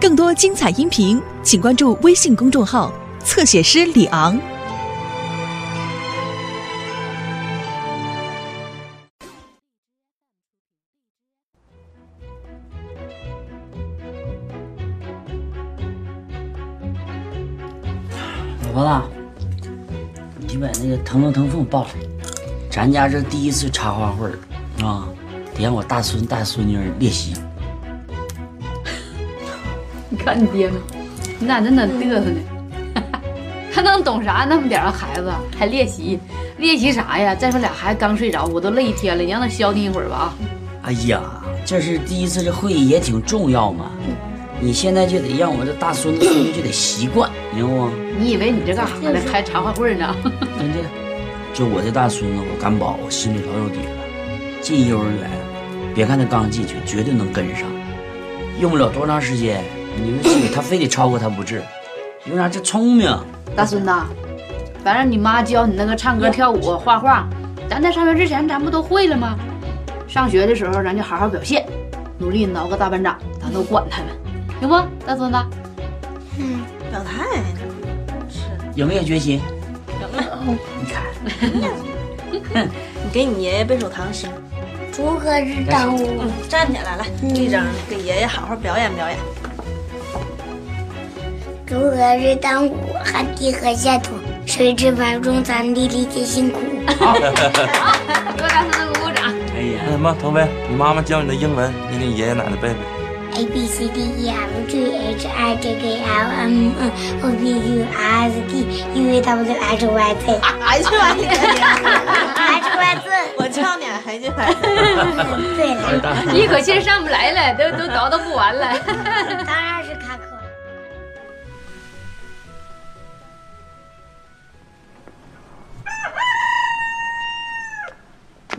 更多精彩音频，请关注微信公众号“侧写师李昂”。老婆子，你把那个腾龙腾凤抱来，咱家这第一次插花会儿啊，得让我大孙大孙女儿练习。你看你爹呢，你咋这能嘚瑟呢？他能懂啥？那么点儿孩子还练习，练习啥呀？再说俩孩子刚睡着，我都累一天了，你让他消停一会儿吧啊！哎呀，这是第一次，这会议也挺重要嘛。你现在就得让我这大孙子孙女就得习惯，明白不？你以为你这干啥呢？开茶话会呢？真的，就我这大孙子，我敢保，我心里老有底了。进幼儿园，别看他刚进去，绝对能跟上。用不了多长时间，你们去他非得超过他不治。因为啥？这聪明。大孙子，反正你妈教你那个唱歌、跳舞、画画，咱在上学之前咱不都会了吗？上学的时候咱就好好表现，努力挠个大班长，咱都管他们，行不？大孙子，嗯，表态有没有决心？有了。你看，你给你爷爷背首唐诗。锄禾日当午，嗯，站起来，来，立正，给爷爷好好表演表演。锄禾日当午，汗滴禾下土，谁知盘中餐，粒粒皆辛苦。好，给 我大孙子鼓鼓掌。哎呀，那什么，腾飞，你妈妈教你的英文，你给爷爷奶奶背背。A B C D E F G H I J K L M N O P Q R S T U V W X Y Z。我叫你还是还。对了，一口气上不来了，都都叨叨不完了。当然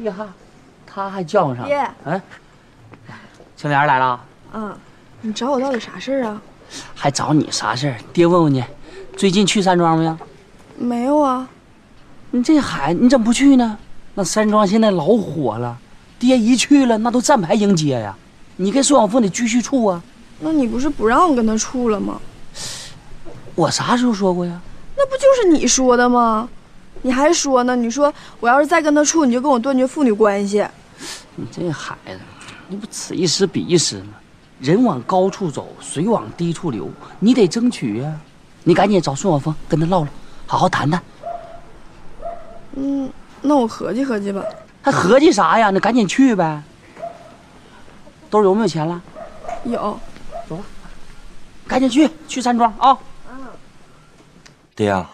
呀，他还叫上。爹哎，青莲来了，嗯，你找我到底啥事儿啊？还找你啥事儿？爹问问你，最近去山庄没有？没有啊，你这孩子，你怎么不去呢？那山庄现在老火了，爹一去了，那都站牌迎接呀。你跟孙小凤得继续处啊。那你不是不让我跟他处了吗？我啥时候说过呀？那不就是你说的吗？你还说呢？你说我要是再跟他处，你就跟我断绝父女关系。你这孩子，你不此一时彼一时吗？人往高处走，水往低处流，你得争取呀。你赶紧找宋晓峰跟他唠唠，好好谈谈。嗯，那我合计合计吧。还合计啥呀？那赶紧去呗。兜里有没有钱了？有，走吧赶紧去，去山庄啊！爹呀、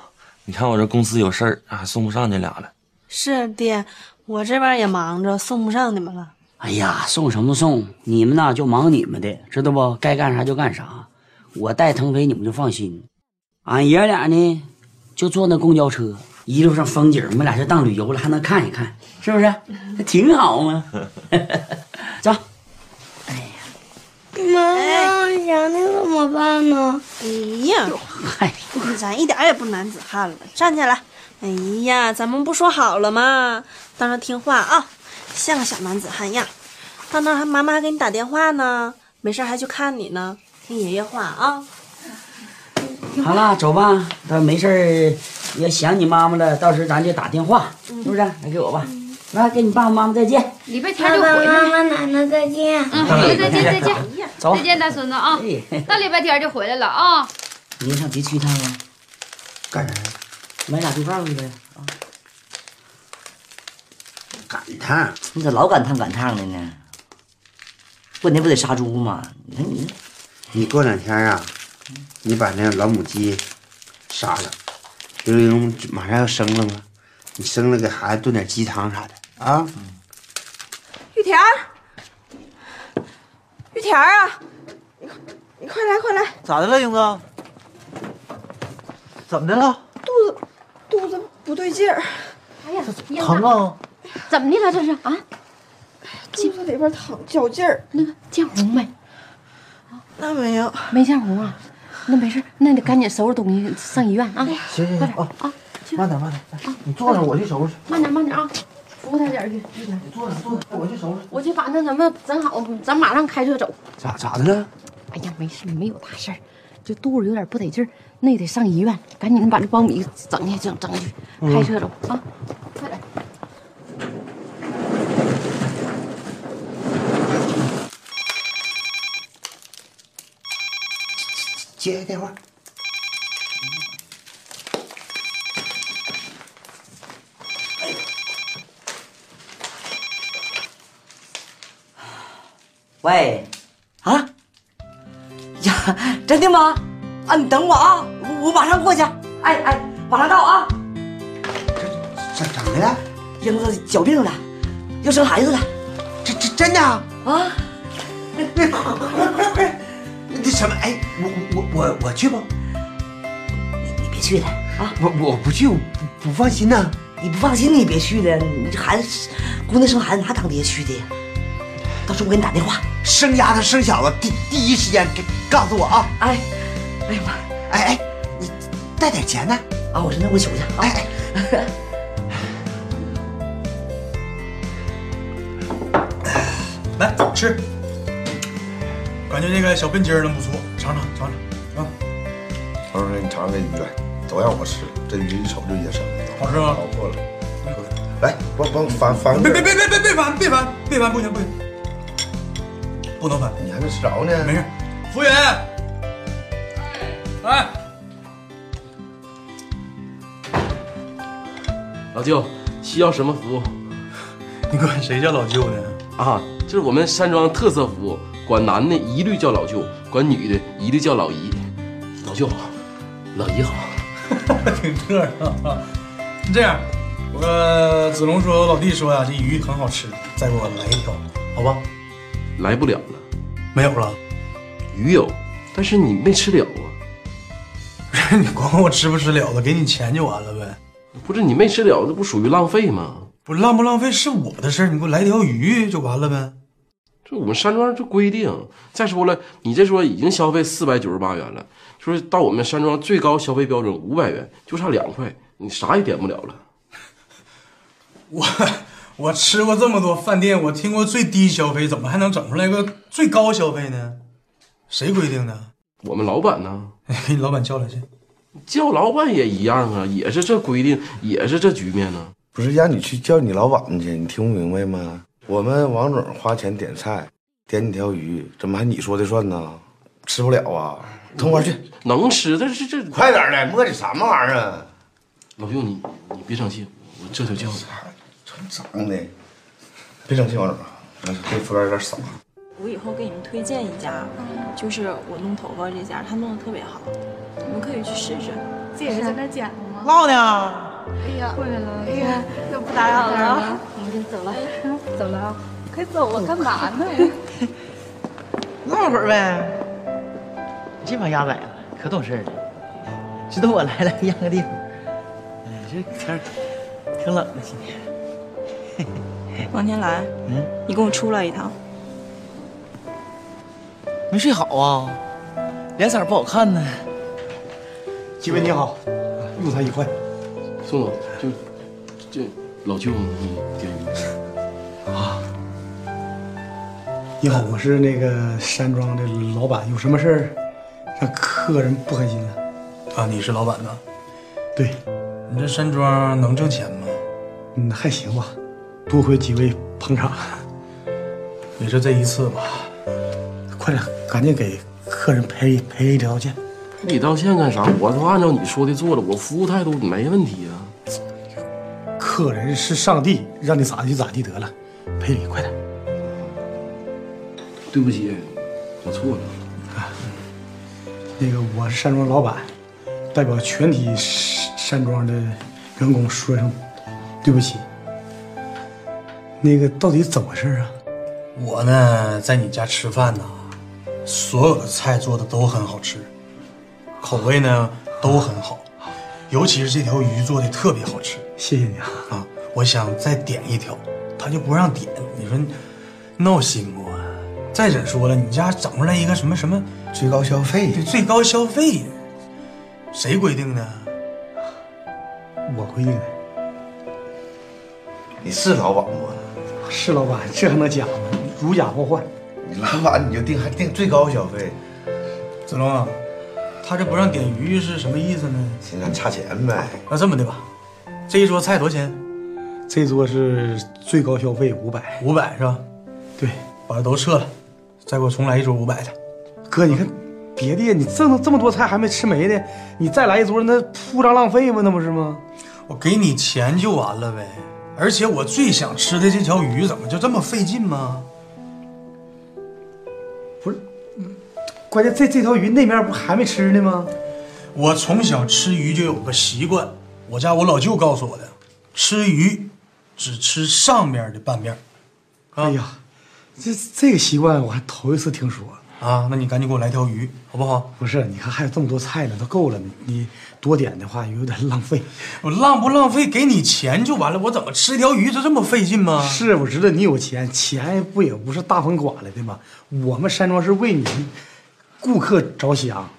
你看我这公司有事儿，还送不上你俩了。是爹，我这边也忙着，送不上你们了。哎呀，送什么送？你们呐就忙你们的，知道不？该干啥就干啥。我带腾飞，你们就放心。俺爷俩呢，就坐那公交车，一路上风景，我们俩就当旅游了，还能看一看，是不是？那挺好嘛。走，妈妈，想你怎么办呢？哎呀，嗨，咱一点也不男子汉了，站起来。哎呀，咱们不说好了吗？当然听话啊，像个小男子汉样。到那还妈妈还给你打电话呢，没事还去看你呢，听爷爷话啊。好了，走吧。到没事儿要想你妈妈了，到时候咱就打电话，是不是？来给我吧。来，跟你爸爸妈妈再见。礼拜天爸爸就回来妈。妈奶奶再见。嗯，好的，再见再见，走再。见大孙子啊！哎，到礼拜天就回来了啊！您上集去一趟啊？干啥呀？买俩对半去呗。啊，赶趟，你咋老赶趟赶趟的呢？过年不得杀猪吗？你看你你过两天啊，你把那老母鸡杀了，刘玲马上要生了吗？你生了给孩子炖点鸡汤啥的啊？玉田儿，玉田儿啊，你快，你快来快来，咋的了，英子？怎么的了？肚子肚子不对劲儿，哎呀，疼啊！怎么的了？这是啊？肚子里边疼，绞劲儿。那个见红没？那没有，没见红啊？那没事，那你赶紧收拾东西上医院啊！行行行啊啊，慢点慢点，啊你坐着，我去收拾去。慢点慢点啊，扶他点儿去。你坐着坐着，我去收拾。我去把那什么整好，咱马上开车走。咋咋的了？哎呀，没事，没有大事儿，就肚子有点不得劲儿，那得上医院，赶紧把这苞米整去，整整去，开车走啊，快点。接个电话。喂，啊，呀，真的吗？啊，你等我啊，我我马上过去。哎哎，马上到啊。怎怎么了？英子脚病了，要生孩子了。这这真的啊？啊，快快快快快！那什么？哎，我我我我去不？你你别去了啊！我我不去，我不不放心呐。你不放心，你别去了。你这孩子，姑娘生孩子哪当爹去的呀？到时候我给你打电话。生丫头生小子，第第一时间给告诉我啊！哎，哎呀妈！哎哎，你带点钱呢？啊，我说那我取去啊。哎哎。来吃，感觉这个小笨鸡儿能不错，尝尝尝尝啊！我说你尝尝这鱼来，都让我吃，这鱼一瞅就野生的，好吃吗？好过了。来，帮帮翻翻别别别别别别翻别翻别翻，不行不行，不能翻。你还没吃着呢。没事，服务员，来，老舅需要什么服务？你管谁叫老舅呢？啊，这是我们山庄特色服务，管男的一律叫老舅，管女的一律叫老姨。老舅好，老姨好，挺特啊。这样，我跟子龙说，我老弟说呀，这鱼很好吃，再给我来一条，好吧？来不了了，没有了。鱼有，但是你没吃了啊。不 是你管管我吃不吃了的，给你钱就完了呗。不是你没吃了，这不属于浪费吗？不是浪不浪费是我的事儿，你给我来条鱼就完了呗。这我们山庄这规定。再说了，你这说已经消费四百九十八元了，说到我们山庄最高消费标准五百元，就差两块，你啥也点不了了。我我吃过这么多饭店，我听过最低消费，怎么还能整出来个最高消费呢？谁规定的？我们老板呢？给你老板叫来去。叫老板也一样啊，也是这规定，也是这局面呢。不是让你去叫你老板去，你听不明白吗？我们王总花钱点菜，点你条鱼，怎么还你说的算呢？吃不了啊，通过去。能吃，但是这快点的，磨叽什么玩意儿啊？老舅，你你别生气，我这就叫你。真脏的，别生气，王总，这服务员有点傻。我以后给你们推荐一家，就是我弄头发这家，他弄的特别好，你们可以去试试。这也是在那剪的吗？唠呢。哎呀，过来了，哎呀，那不打扰了，我们先走了，走了啊，快走啊，干嘛呢？唠会儿呗。这帮鸭崽子可懂事了，知道我来了，让个地方。哎，这天挺冷的，今天。王天来，嗯，你跟我出来一趟。没睡好啊，脸色不好看呢。几位你好，用餐愉快。宋总，就这老舅你点鱼啊。你好，我是那个山庄的老板，有什么事儿让客人不开心了？啊，你是老板呢？对，你这山庄能挣钱吗？嗯，还行吧，多亏几位捧场，也就这一次吧。快点，赶紧给客人赔赔礼道歉。赔礼道歉干啥？我都按照你说的做了，我服务态度没问题啊。客人是上帝，让你咋地就咋地得了，赔礼快点。对不起，我错了。啊，那个我是山庄老板，代表全体山庄的员工说声对不起。那个到底怎么回事啊？我呢，在你家吃饭呢，所有的菜做的都很好吃，口味呢都很好，尤其是这条鱼做的特别好吃。谢谢你啊！啊，我想再点一条，他就不让点，你说闹心不？再者说了，你家整出来一个什么什么最高消费？对，最高消费，谁规定的？我规定的。你是老板吗？是老板，这还能假吗？如假包换。你老板你就定还定最高消费，子龙啊，他这不让点鱼是什么意思呢？现在差钱呗。那这么的吧，这一桌菜多少钱？这桌是最高消费五百，五百是吧？对，把这都撤了，再给我重来一桌五百的。哥，你看别的，你挣这么多菜还没吃没的，你再来一桌，那铺张浪费吗？那不是吗？我给你钱就完了呗。而且我最想吃的这条鱼，怎么就这么费劲吗？不是，关键这这条鱼那面不还没吃呢吗？我从小吃鱼就有个习惯，我家我老舅告诉我的，吃鱼只吃上面的半面。哎呀，这这个习惯我还头一次听说啊！那你赶紧给我来条鱼，好不好？不是，你看还有这么多菜呢，都够了。你多点的话有点浪费。我浪不浪费？给你钱就完了，我怎么吃一条鱼就这么费劲吗？是，我知道你有钱，钱不也不是大风刮来的吗？我们山庄是为你顾客着想，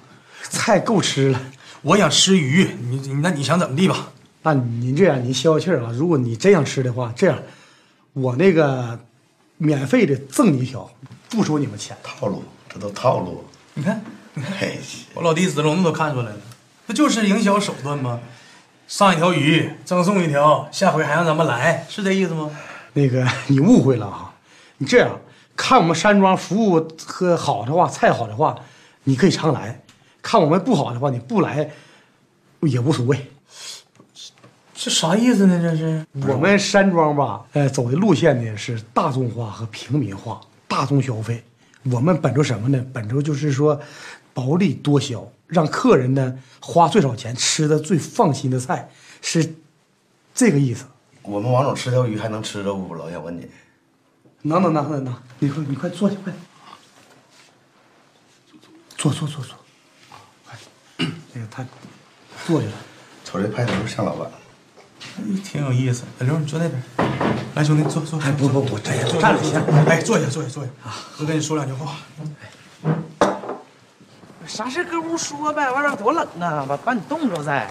菜够吃了。我想吃鱼，你你那你想怎么地吧？那您这样，您消消气儿啊。如果你真想吃的话，这样，我那个免费的赠你一条，不收你们钱。套路，这都套路。你看，你看，我老弟子龙都看出来了，不就是营销手段吗？上一条鱼赠送一条，下回还让咱们来，是这意思吗？那个 你误会了啊！你这样看我们山庄服务和好的话，菜好的话，你可以常来；看我们不好的话，你不来也无所谓。这啥意思呢？这是我们山庄吧，呃，走的路线呢是大众化和平民化，大众消费。我们本着什么呢？本着就是说，薄利多销，让客人呢花最少钱吃的最放心的菜，是这个意思。我们王总吃条鱼还能吃着不？老想问你，能能能能能，你快你快坐下，快坐坐坐坐，快，那个他坐下了，瞅这派头像老板。挺有意思，小刘，你坐那边。来，兄弟，坐坐。哎，不不不，站着行。哎，坐下，坐下，坐下。啊，哥跟你说两句话。啥事搁屋说呗，外边多冷啊，把把你冻着再。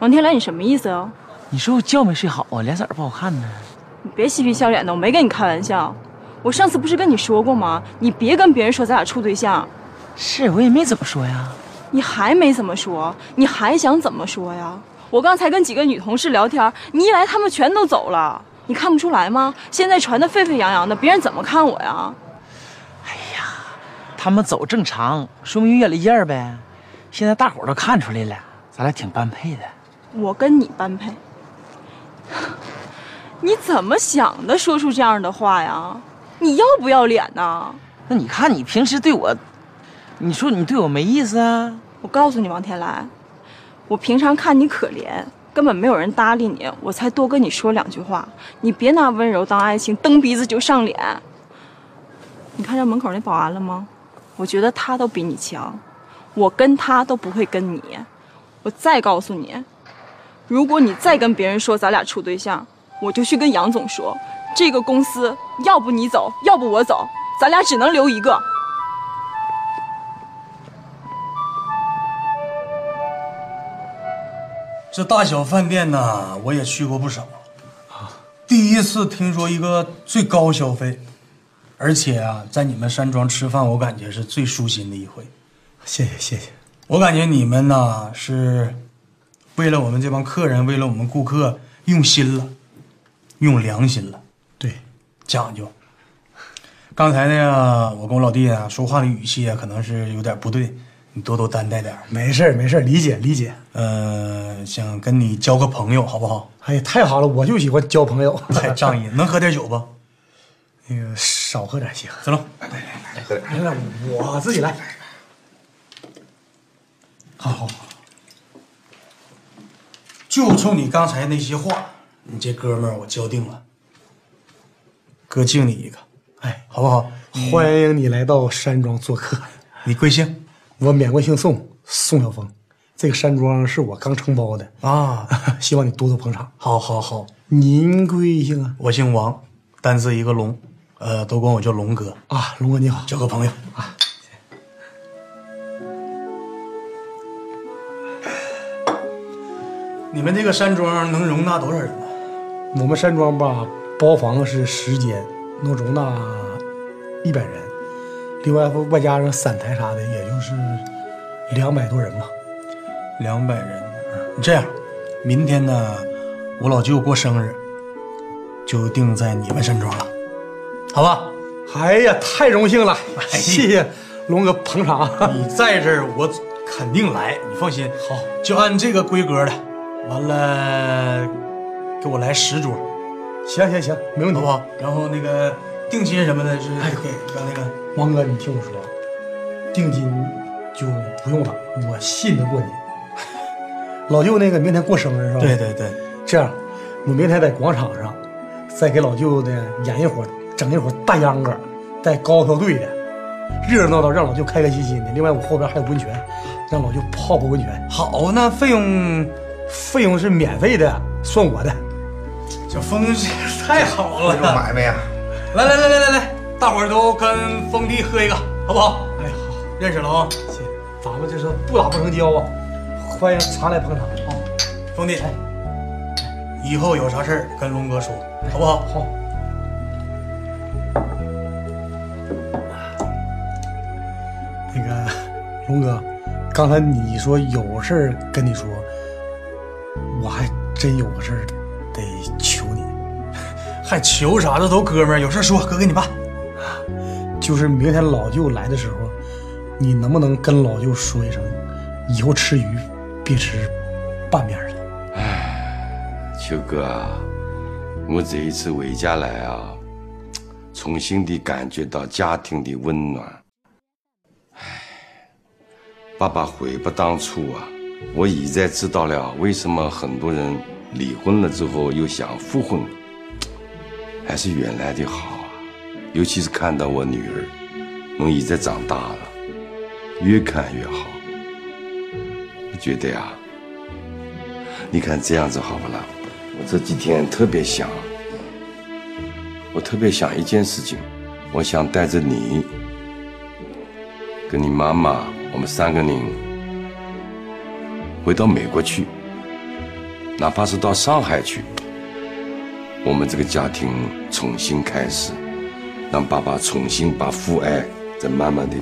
王天来，你什么意思啊？你说我觉没睡好啊，脸色不好看呢。你别嬉皮笑脸的，我没跟你开玩笑。我上次不是跟你说过吗？你别跟别人说咱俩处对象。是我也没怎么说呀。你还没怎么说？你还想怎么说呀？我刚才跟几个女同事聊天，你一来，他们全都走了。你看不出来吗？现在传的沸沸扬扬的，别人怎么看我呀？哎呀，他们走正常，说明约了一儿呗。现在大伙都看出来了，咱俩挺般配的。我跟你般配？你怎么想的？说出这样的话呀？你要不要脸呐？那你看你平时对我，你说你对我没意思啊？我告诉你，王天来，我平常看你可怜，根本没有人搭理你，我才多跟你说两句话。你别拿温柔当爱情，蹬鼻子就上脸。你看见门口那保安了吗？我觉得他都比你强，我跟他都不会跟你。我再告诉你，如果你再跟别人说咱俩处对象，我就去跟杨总说。这个公司要不你走，要不我走，咱俩只能留一个。这大小饭店呢，我也去过不少啊。第一次听说一个最高消费，而且啊，在你们山庄吃饭，我感觉是最舒心的一回。谢谢谢谢，我感觉你们呢是为了我们这帮客人，为了我们顾客用心了，用良心了。对讲究。刚才呢，我跟我老弟啊说话的语气啊，可能是有点不对，你多多担待点。没事没事理解理解。呃，想跟你交个朋友，好不好？哎呀，太好了，我就喜欢交朋友，太仗义。能喝点酒不？那个少喝点行。走了，来来来，喝点。来来，我自己来。好好好。就冲你刚才那些话，你这哥们儿我交定了。哥敬你一个，哎，好不好？欢迎你来到山庄做客。你贵姓？我免贵姓宋，宋晓峰。这个山庄是我刚承包的啊，希望你多多捧场。好，好，好。您贵姓啊？我姓王，单字一个龙，呃，都管我叫龙哥啊。龙哥你好，交个朋友啊。你们这个山庄能容纳多少人呢？我们山庄吧。包房是十间，能容纳一百人，另外外加上散台啥的，也就是两百多人吧。两百人。这样，明天呢，我老舅过生日，就定在你们山庄了，好吧？哎呀，太荣幸了，谢谢龙哥捧场。你在这儿，我肯定来，你放心。好，就按这个规格的，完了给我来十桌。行行行，没问题，好不好？然后那个定金什么的，是给刚那个王哥，你听我说，定金就不用了，我信得过你。老舅那个明天过生日是吧？对对对，这样，我明天在广场上再给老舅呢演一会儿，整一会儿大秧歌，带高跷队的，热热闹闹，让老舅开开心心的。另外，我后边还有温泉，让老舅泡泡温泉。好，那费用费用是免费的，算我的。小峰太好了，这种买卖呀！来来来来来来，大伙儿都跟峰弟喝一个，好不好？哎，好，认识了啊！行，咱们这是不打不成交啊！欢迎常来捧场啊！峰弟，以后有啥事儿跟龙哥说，好不好？好。那个龙哥，刚才你说有事儿跟你说，我还真有个事儿还求啥？的都哥们儿，有事说，哥给你办。就是明天老舅来的时候，你能不能跟老舅说一声，以后吃鱼别吃半边了？哎，秋哥啊，我这一次回家来啊，重新的感觉到家庭的温暖。唉，爸爸悔不当初啊！我现在知道了为什么很多人离婚了之后又想复婚，还是原来的好啊！尤其是看到我女儿，侬现在长大了，越看越好。我觉得呀、你看这样子好不啦？我这几天特别想，我特别想一件事情，我想带着你，跟你妈妈，我们三个人回到美国去，哪怕是到上海去，我们这个家庭重新开始，让爸爸重新把父爱再慢慢的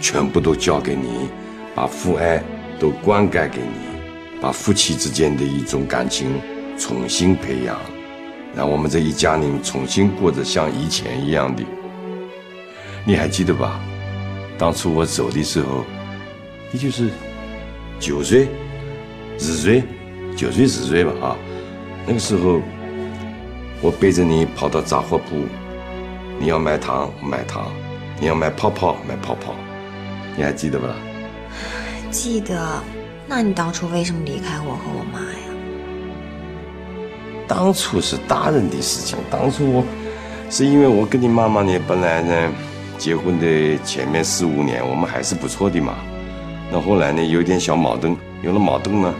全部都交给你，把父爱都灌溉给你，把夫妻之间的一种感情重新培养，让我们这一家人重新过着像以前一样的。你还记得吧？当初我走的时候，你就是九岁、十岁、九岁、十岁吧啊。那个时候，我背着你跑到杂货铺，你要买糖买糖，你要买泡泡买泡泡，你还记得不啦？记得。那你当初为什么离开我和我妈呀？当初是大人的事情，当初我是因为我跟你妈妈呢，本来呢结婚的前面四五年我们还是不错的嘛。那后来呢有点小矛盾，有了矛盾呢，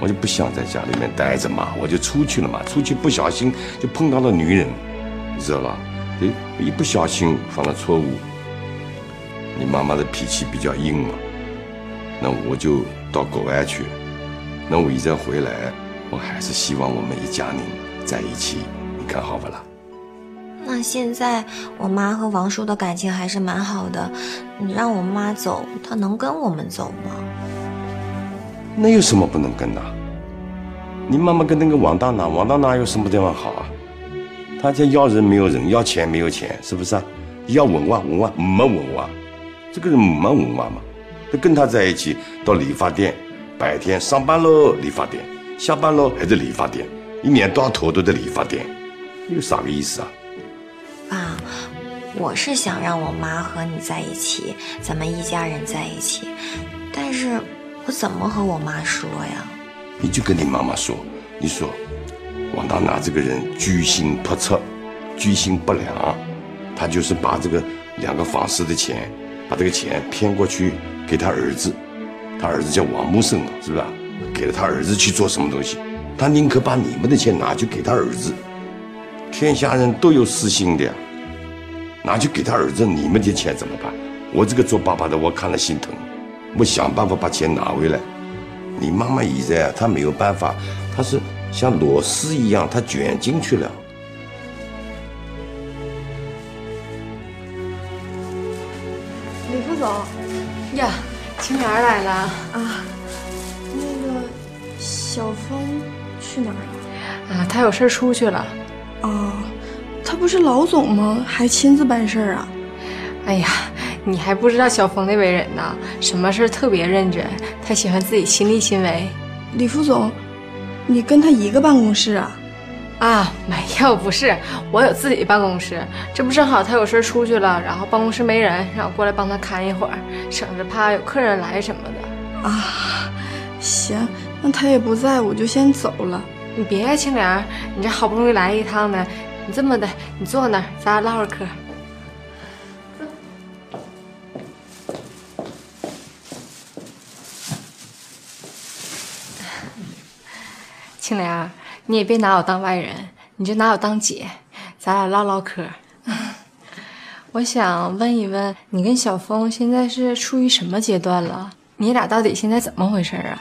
我就不想在家里面待着嘛，我就出去了嘛。出去不小心就碰到了女人，你知道吧？哎，一不小心犯了错误。你妈妈的脾气比较硬嘛，那我就到国外去。那我一再回来，我还是希望我们一家人在一起，你看好不啦？那现在我妈和王叔的感情还是蛮好的，你让我妈走，她能跟我们走吗？那有什么不能跟的？你妈妈跟那个王大拿，王大拿有什么地方好啊？他家要人没有人，要钱没有钱，是不是啊？要文化文化没文化，这个人没文化嘛？他跟他在一起到理发店，白天上班喽理发店，下班喽还是理发店，一年到头都在理发店，有啥个意思啊？爸，我是想让我妈和你在一起，咱们一家人在一起，但是我怎么和我妈说呀？你就跟你妈妈说，你说王大拿这个人居心叵测，居心不良，他就是把这个两个房市的钱，把这个钱骗过去给他儿子，他儿子叫王木生，是不是？给了他儿子去做什么东西？他宁可把你们的钱拿去给他儿子。天下人都有私心的呀，拿去给他儿子，你们的钱怎么办？我这个做爸爸的，我看了心疼，我想办法把钱拿回来。你妈妈现在啊，她没有办法，她是像螺丝一样，她卷进去了。李副总，呀，青莲来了啊。那个小峰去哪儿了？啊，他有事出去了。哦，他不是老总吗？还亲自办事儿啊？哎呀。你还不知道小峰的为人呢，什么事特别认真，他喜欢自己亲力亲为。李副总，你跟他一个办公室啊？啊，没有，不是，我有自己办公室。这不正好他有事出去了，然后办公室没人，让我过来帮他看一会儿，省着怕有客人来什么的。啊，行，那他也不在，我就先走了。你别呀，青莲，你这好不容易来一趟呢，你这么的，你坐那儿，咱俩唠会儿嗑。青莲，你也别拿我当外人，你就拿我当姐，咱俩唠唠嗑。我想问一问，你跟小峰现在是处于什么阶段了？你俩到底现在怎么回事啊？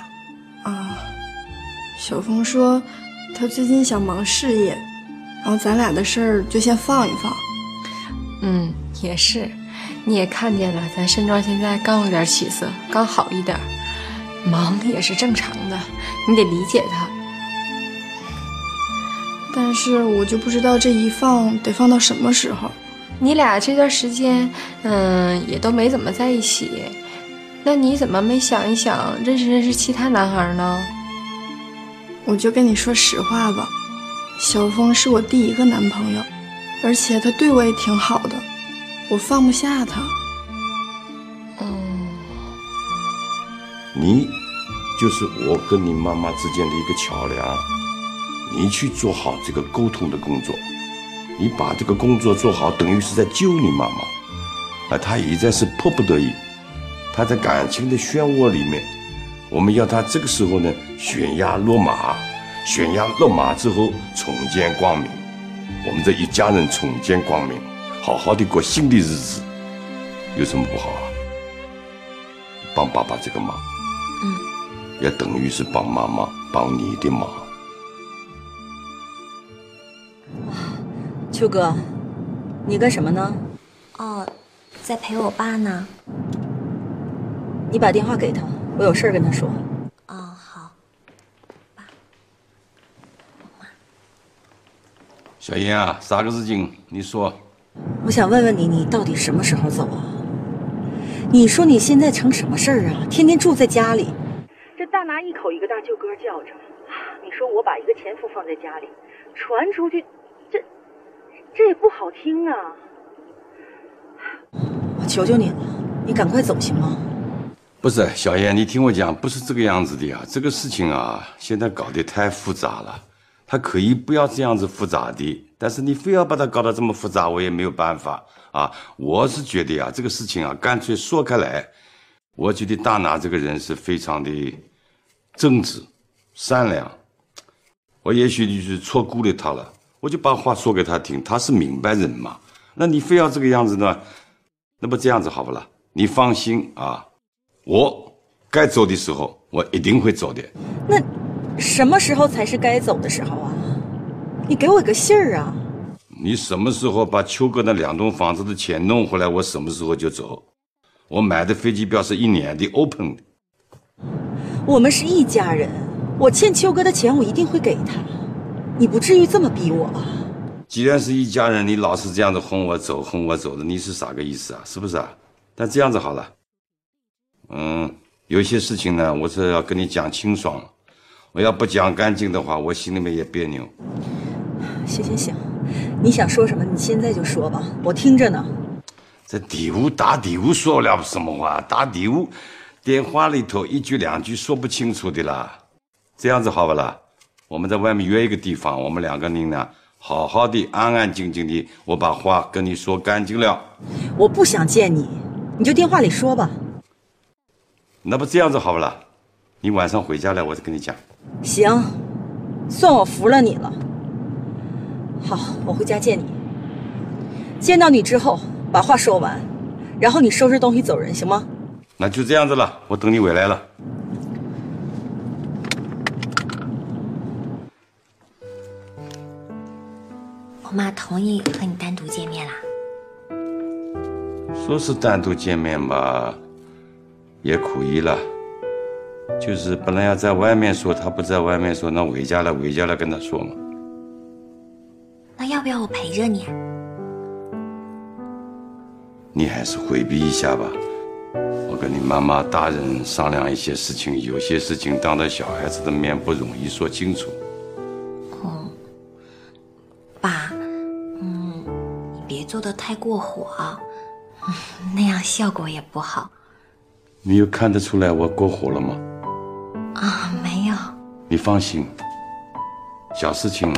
啊，小峰说他最近想忙事业，然后咱俩的事儿就先放一放。嗯，也是，你也看见了，咱盛庄现在刚有点起色，刚好一点，忙也是正常的，你得理解他。但是我就不知道这一放得放到什么时候。你俩这段时间，嗯，也都没怎么在一起，那你怎么没想一想认识认识其他男孩呢？我就跟你说实话吧，小峰是我第一个男朋友，而且他对我也挺好的，我放不下他。嗯，你就是我跟你妈妈之间的一个桥梁。你去做好这个沟通的工作，你把这个工作做好，等于是在救你妈妈。啊她现在是迫不得已，她在感情的漩涡里面，我们要她这个时候呢悬崖勒马，悬崖勒马之后重见光明，我们这一家人重见光明，好好的过新的日子，有什么不好啊？帮爸爸这个忙，嗯，也等于是帮妈妈帮你的忙。秋哥，你干什么呢？哦，在陪我爸呢。你把电话给他，我有事跟他说。哦，好。爸，妈小英啊，啥个事情？你说。我想问问你，你到底什么时候走啊？你说你现在成什么事儿啊？天天住在家里，这大拿一口一个大舅哥叫着。你说我把一个前夫放在家里，传出去。这也不好听啊！我求求你了，你赶快走行吗？不是小燕，你听我讲，不是这个样子的呀。这个事情啊，现在搞得太复杂了。他可以不要这样子复杂的，但是你非要把它搞得这么复杂，我也没有办法啊。我是觉得呀，这个事情啊，干脆说开来。我觉得大拿这个人是非常的正直、善良。我也许就是错估了他了。我就把话说给他听，他是明白人嘛。那你非要这个样子呢？那不这样子好不啦？你放心啊，我该走的时候我一定会走的。那什么时候才是该走的时候啊？你给我个信儿啊！你什么时候把秋哥那两栋房子的钱弄回来，我什么时候就走。我买的飞机票是一年的 open 的。我们是一家人，我欠秋哥的钱我一定会给他。你不至于这么逼我吧？既然是一家人，你老是这样子轰我走，轰我走的，你是啥个意思啊？是不是啊？但这样子好了，嗯，有些事情呢，我是要跟你讲清爽，我要不讲干净的话，我心里面也别扭。行行行，你想说什么，你现在就说吧，我听着呢。这底屋打底屋说了什么话？打底屋，电话里头一句两句说不清楚的啦。这样子好不啦？我们在外面约一个地方，我们两个人呢，好好的、安安静静的，我把话跟你说干净了。我不想见你，你就电话里说吧。那不这样子好不啦？你晚上回家来，我再跟你讲。行，算我服了你了。好，我回家见你。见到你之后，把话说完，然后你收拾东西走人，行吗？那就这样子了，我等你回来了。妈同意和你单独见面啦。说是单独见面吧，也可以了。就是本来要在外面说，他不在外面说，那回家了，回家了跟他说嘛。那要不要我陪着你？你还是回避一下吧。我跟你妈妈大人商量一些事情，有些事情当着小孩子的面不容易说清楚。做的太过火，嗯那样效果也不好你有看得出来我过火了吗？啊。没有，你放心，小事情，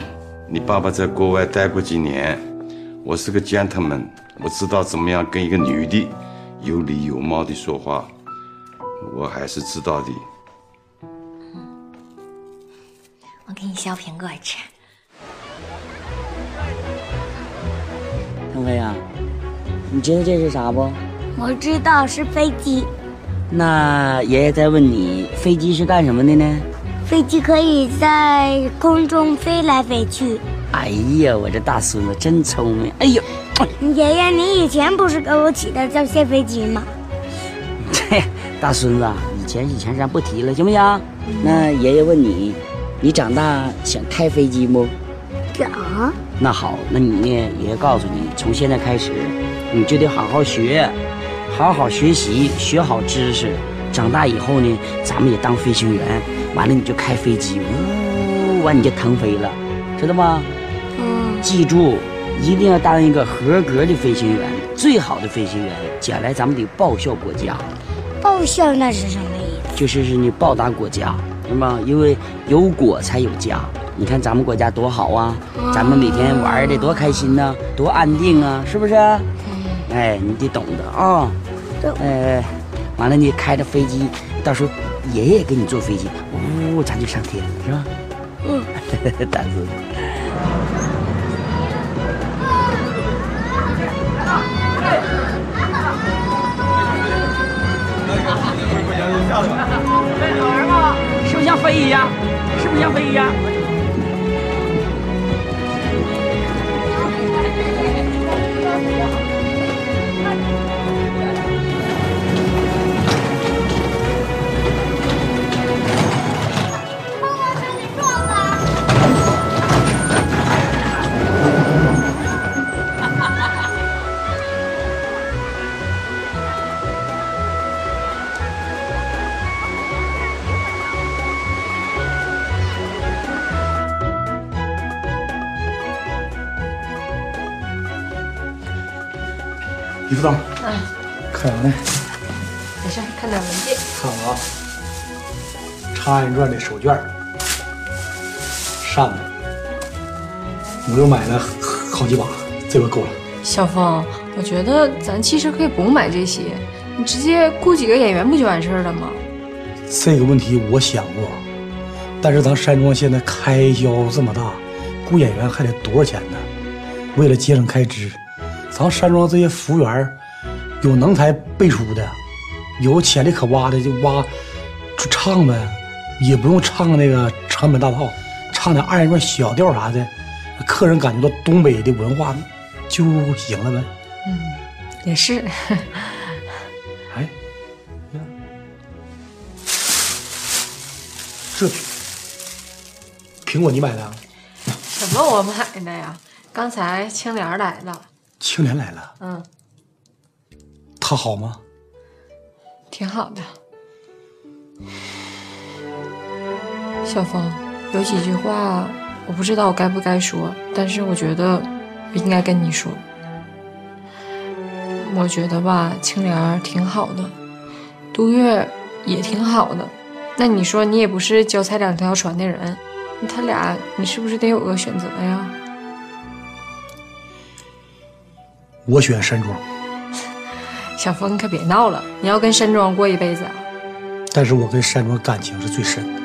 你爸爸在国外待过几年，我是个 gentleman，我知道怎么样跟一个女的有礼有貌的说话，我还是知道的。我给你削苹果吃。腾飞呀，你知道这是啥不？我知道是飞机，那爷爷再问你，飞机是干什么的呢？飞机可以在空中飞来飞去。哎呀，我这大孙子真聪明！哎呦，爷爷，你以前不是给我起的叫谢飞机吗？这大孙子啊，以前以前咱不提了，行不行？那爷爷问你，你长大想开飞机不？想。那好，那你呢？爷爷告诉你，从现在开始，你就得好好学，好好学习，学好知识。长大以后呢，咱们也当飞行员，完了你就开飞机，呜，完你就腾飞了，知道吗？嗯。记住，一定要当一个合格的飞行员，最好的飞行员，将来咱们得报效国家，报效那是什么意思？就是是你报答国家，是吗？因为有国才有家。你看咱们国家多好啊，咱们每天玩的多开心呐、多安定啊，是不是？哎，你得懂得啊。哎，完了你开着飞机，到时候爷爷给你坐飞机，呜，咱就上天了，是吧？嗯，大孙子。是不是像飞一样？是不是像飞一样？Iya. 李副总，嗯，看啥呢，没事，看点文件。看我啊，《长安传》的手绢扇子，我又买了好几把，这回够了。小峰，我觉得咱其实可以不用买这些，你直接雇几个演员不就完事儿了吗？这个问题我想过，但是咱山庄现在开销这么大，雇演员还得多少钱呢？为了节省开支，咱山庄这些服务员有能才辈出的，有潜力可挖的就挖，就唱呗，也不用唱那个长本大炮，唱点二人转小调啥的，客人感觉到东北的文化就行了呗。嗯，也是。哎，这苹果你买的啊？什么我买的呀？刚才青莲来了，青莲来了，嗯，他好吗？挺好的。小峰，有几句话我不知道我该不该说，但是我觉得我应该跟你说。我觉得吧，青莲儿挺好的，杜月也挺好的。那你说你也不是脚踩两条船的人，那他俩你是不是得有个选择呀？我选山庄，小峰，你可别闹了，你要跟山庄过一辈子啊？但是我跟山庄感情是最深的。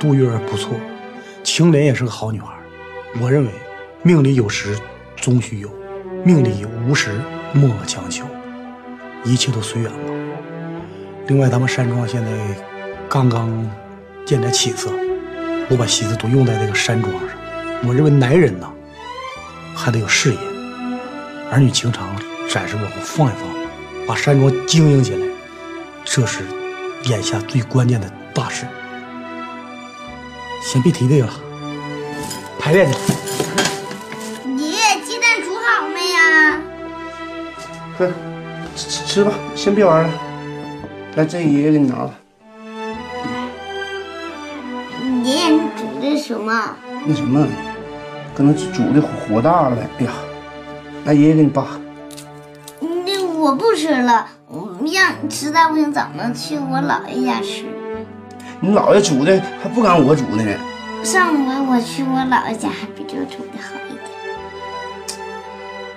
杜月儿不错，青莲也是个好女孩。我认为，命里有时终须有，命里无时莫强求，一切都随缘吧。另外，咱们山庄现在刚刚见点起色，我把心思都用在这个山庄上。我认为男人呐，还得有事业，儿女情长暂时往后放一放，把山庄经营起来，这是眼下最关键的大事。先别提这个了，排练去。爷爷，鸡蛋煮好没呀？快吃吃吃吧，先别玩了。来，这爷爷给你拿吧。爷爷，你煮的什么？那什么，可能煮的火大了。哎呀，来，爷爷给你扒。那我不吃了，让你实在不行，咱们去我姥爷家吃。你姥爷煮的还不赶我煮的呢。上回我去我姥爷家，还比这煮的好一点。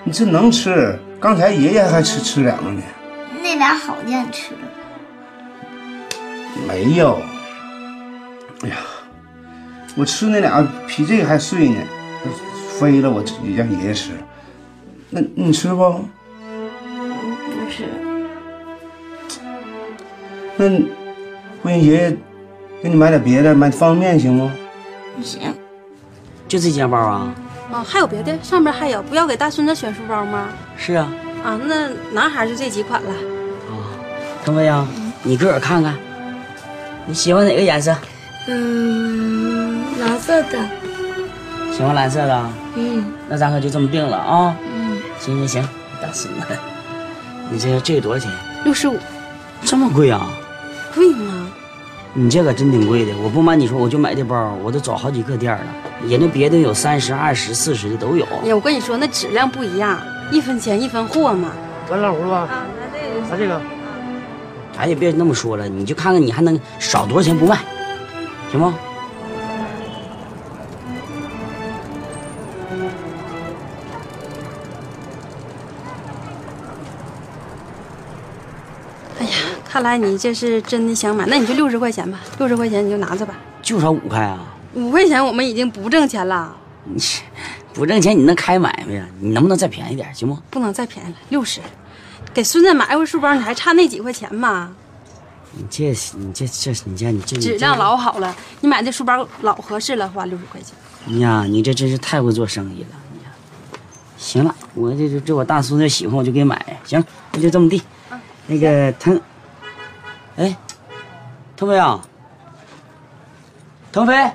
你这能吃？刚才爷爷还吃吃两个呢。那俩好让你吃了。没有。哎呀，我吃那俩比这个还碎呢，飞了，我也让爷爷吃了。那你吃不？不吃。那不行，爷爷给你买点别的，买方便面行吗？行。就这件包啊？啊，还有别的？上面还有，不要给大孙子选书包吗？是啊。啊，那男孩就这几款了。啊腾飞呀，你自个儿看看，你喜欢哪个颜色？嗯，蓝色的。喜欢蓝色的？嗯。那咱可就这么定了啊。嗯。行行行，大孙子，你这这个多少钱？六十五。这么贵啊？贵吗？你这可真挺贵的。我不瞒你说，我就买这包，我都找好几个店了，人家别的有三十、二十、四十的都有。哎呀，我跟你说，那质量不一样，一分钱一分货嘛。完老胡吧。啊，拿这个。拿这个。咱也别那么说了，你就看看你还能少多少钱不卖，行吗？看来你这是真的想买，那你就六十块钱吧，六十块钱你就拿着吧。就少五块啊？五块钱我们已经不挣钱了。你不挣钱你能开买卖呀？你能不能再便宜点，行不？不能再便宜了，六十。给孙子买回书包，你还差那几块钱吗？你这，你这这，你这你这质量老好了，你买这书包老合适了，花六十块钱。你呀，你这真是太会做生意了。你呀，行了，我这这这我大孙子喜欢，我就给买。行，那就这么地。那个腾，哎，腾飞啊，腾飞，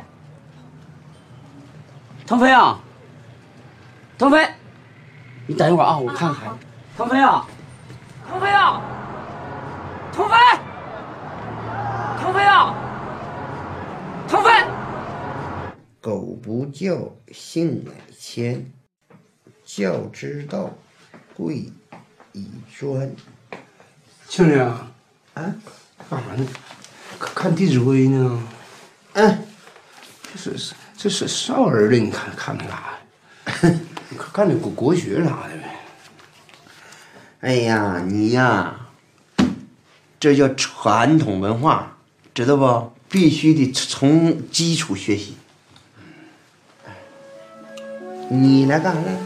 腾飞啊，腾飞，你等一会儿啊，我看看孩子。腾飞啊，腾飞啊，腾飞，腾飞啊，腾飞。狗不叫，性乃迁，教之道，贵以专。庆庆啊，啊，干啥呢？看《弟子规》呢。哎，这是这是少儿的，你看看那啥？看那国国学啥的呗。哎呀，你呀，这叫传统文化，知道不？必须得从基础学习。你来干啥来？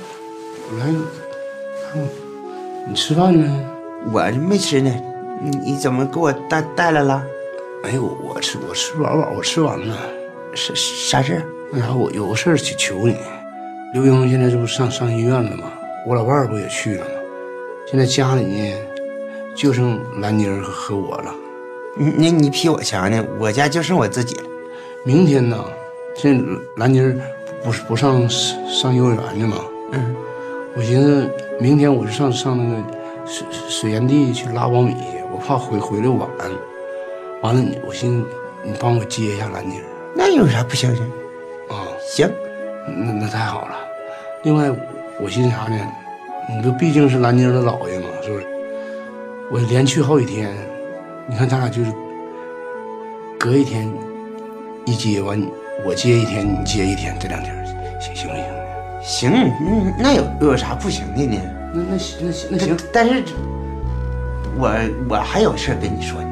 我来，你吃饭呢？我没吃呢。你你怎么给我带带来了？哎呦，我吃我吃不饱饱，我吃完了。啥啥事儿？那啥，我有个事儿去求你。刘英现在这不上上医院了吗？我老伴儿不也去了吗？现在家里呢，就剩兰妮儿和和我了。你你你比我强呢，我家就剩我自己了。明天呢，这兰妮儿不是不上上幼儿园了吗？嗯，我寻思明天我就上上那个水水源地去拉苞米去，我怕回回来晚。完了你，我寻思你帮我接一下兰妮儿。那有啥不行的？啊，行，那那太好了。另外，我寻思啥呢？你不毕竟是兰妮儿的姥爷嘛，是不是？我连去好几天，你看咱俩就是隔一天一接完，我接一天，你接一天，这两天行行不行？行，嗯，那有有啥不行的呢？那那行那行那行，但是我我还有事跟你说呢。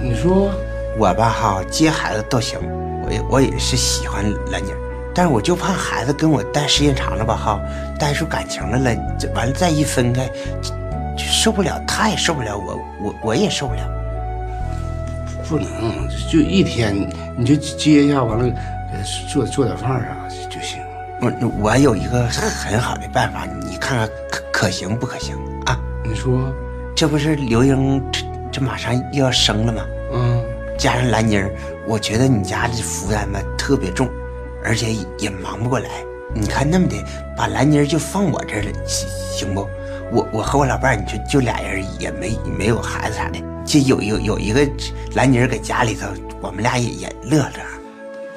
你说我吧哈接孩子倒行，我也我也是喜欢兰妮。但是我就怕孩子跟我待时间长了吧，哈，待出感情来了，这完了再一分开，就就受不了，他也受不了，我我我也受不了。不能，就一天你就接一下，完了给做做点饭啥就行。我我有一个很好的办法，你看看可可行不可行啊？你说，这不是刘英这这马上又要生了吗？嗯，加上兰妮儿，我觉得你家的负担吧特别重，而且也忙不过来。你看那么的，把兰妮儿就放我这儿了，行行不？我我和我老伴儿，你说就俩人，也没没有孩子啥的，就有有有一个兰妮儿搁家里头，我们俩也也乐乐。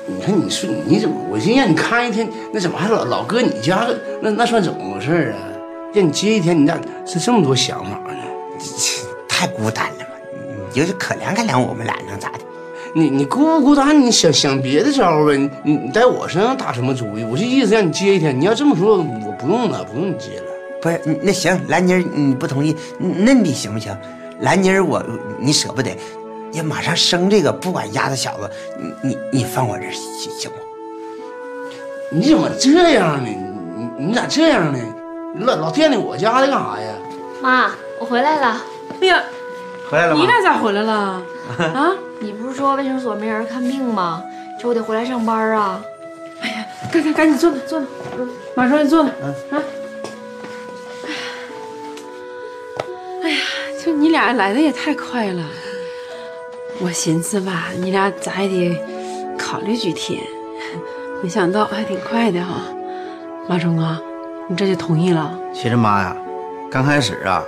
你看，你说你怎么？我寻思让你看一天，那怎么还老老搁你家？那那算怎么回事啊？让你接一天，你咋是这么多想法呢？太孤单了嘛，你就是可怜可怜我们俩，能咋的？你你孤不孤单？你想想别的招呗？你你你在我身上打什么主意？我就意思让你接一天。你要这么说，我不用了，不用你接了。不是，那行，兰妮儿你不同意，那你行不行？兰妮儿我你舍不得，也马上生这个，不管丫头小子，你你你放我这儿行行不？你怎么这样呢？你你咋这样呢？你老老惦记我家的干啥呀？妈，我回来了。哎呀，回来了吗你俩咋回来了？啊？你不是说卫生所没人看病吗？这我得回来上班啊。哎呀赶赶赶紧坐那坐那，马上就坐那。啊！哎呀，就你俩来的也太快了。我寻思吧，你俩咋也得考虑几天，没想到还挺快的哈。马忠啊，你这就同意了？其实妈呀，刚开始啊，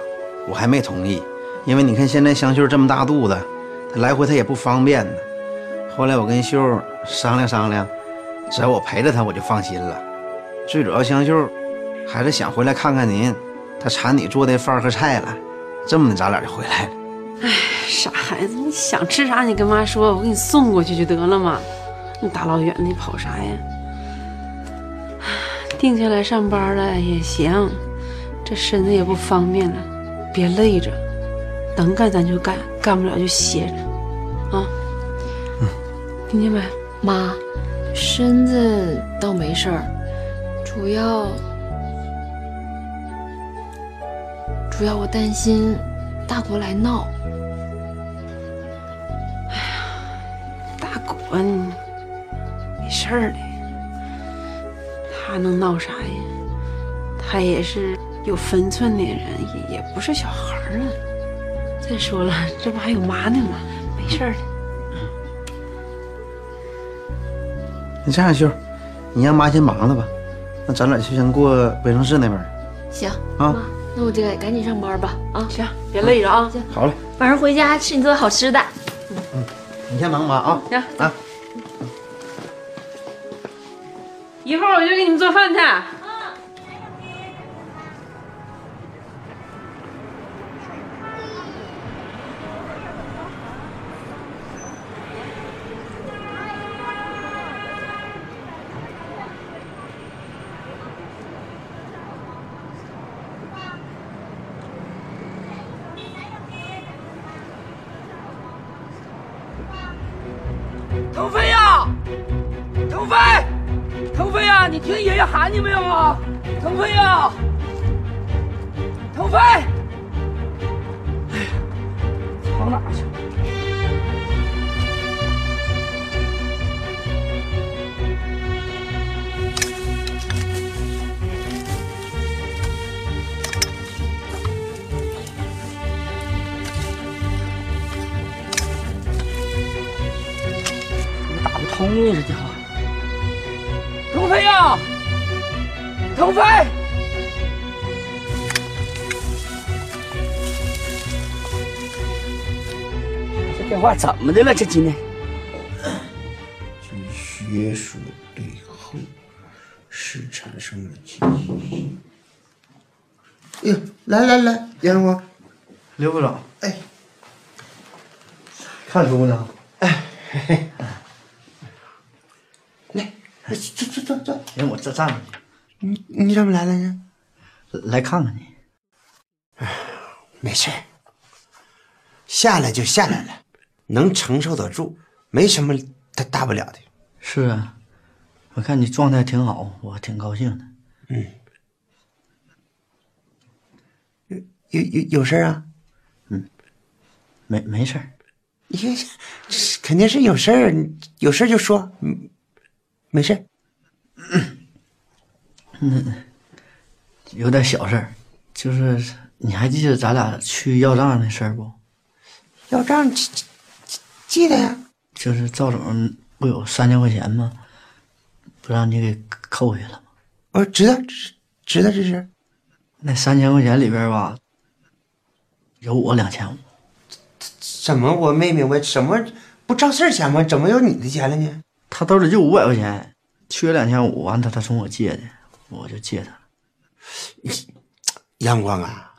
我还没同意，因为你看现在香秀这么大肚子，她来回她也不方便呢。后来我跟秀商量商量，只要我陪着她，我就放心了。最主要香秀还是想回来看看您，她馋你做的饭和菜了。这么的，咱俩就回来了。哎，傻孩子，你想吃啥你跟妈说，我给你送过去就得了嘛。你大老远的跑啥呀？定下来上班了也行，这身子也不方便了，别累着，能干咱就干，干不了就歇着，啊。听见没？妈，身子倒没事儿，主要主要我担心大国来闹。哎呀大国没事儿的，他能闹啥呀？他也是有分寸的人，也也不是小孩儿了。再说了，这不还有妈呢吗？没事儿的。那这样，秀，你让妈先忙了吧，那咱俩就先过卫生室那边。行啊，那我就赶紧上班吧。啊，行，别累着啊。行，好嘞，晚上回家吃你做的好吃的。嗯你先忙吧啊。行啊。一会儿我就给你们做饭去。你听爷爷喊你没有啊？腾飞呀，腾飞！哎呀，跑哪去了？怎么打不通啊，这电话。腾飞！这电话怎么的了？这今天据学术对后是产生了记忆。哎呦，来来来，杨光，刘部长，哎，看书呢？哎，嘿嘿，来，坐坐坐坐。行，我这站着。你你怎么来了呢？来看看你。哎没事下来就下来了，能承受得住，没什么大大不了的。是啊，我看你状态挺好，我挺高兴的。嗯，有有有有事儿啊？嗯，没没事儿。你肯定是有事儿，你有事儿就说，嗯，没事儿。嗯，有点小事儿，就是你还记得咱俩去要账那事儿不？要账记记记得呀。就是赵总不有三千块钱吗？不让你给扣下了吗？我知道，知知道这是。那三千块钱里边吧，有我两千五。怎么我没明白？什么不赵四儿钱吗？怎么有你的钱了呢？他兜里就五百块钱，缺两千五，完他他从我借的，我就借他了。阳光啊，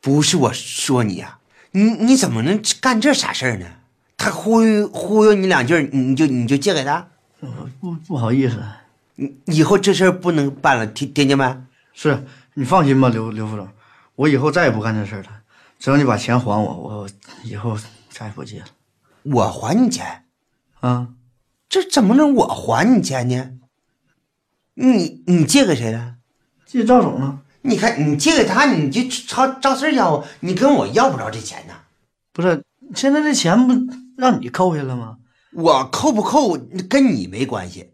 不是我说你呀、你你怎么能干这傻事儿呢？他忽悠忽悠你两句，你就你就借给他？不不好意思，你以后这事儿不能办了，听听见没？是你放心吧，刘刘副总，我以后再也不干这事儿了。只要你把钱还我，我以后再也不借了。我还你钱啊？这怎么能我还你钱呢？你你借给谁了？借赵总了。你看你借给他，你就照照事儿要啊，你跟我要不着这钱呢。不是，现在这钱不让你扣下了吗？我扣不扣跟你没关系，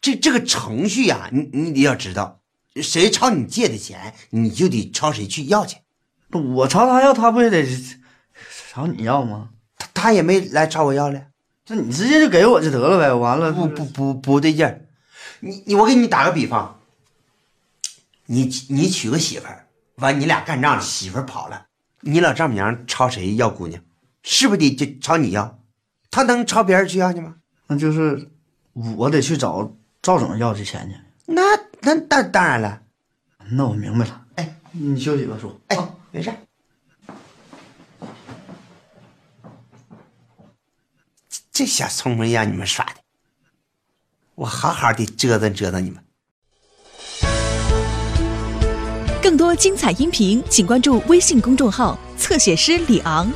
这这个程序呀、你你得要知道，谁朝你借的钱，你就得朝谁去要去。我朝他要，他不也得朝你要吗？他他也没来朝我要了，这你直接就给我就得了呗，完了不不不不对劲儿。你你我给你打个比方，你你娶个媳妇儿，完你俩干仗，媳妇儿跑了，你老丈母娘朝谁要姑娘？是不是得就朝你要？他能朝别人去要去吗？那就是我得去找赵总要这钱去。那那那当然了。那我明白了。哎，你休息吧，叔。哎，没事。这小聪明让你们耍的，我好好的折腾折腾你们。更多精彩音频，请关注微信公众号“侧写师李昂”。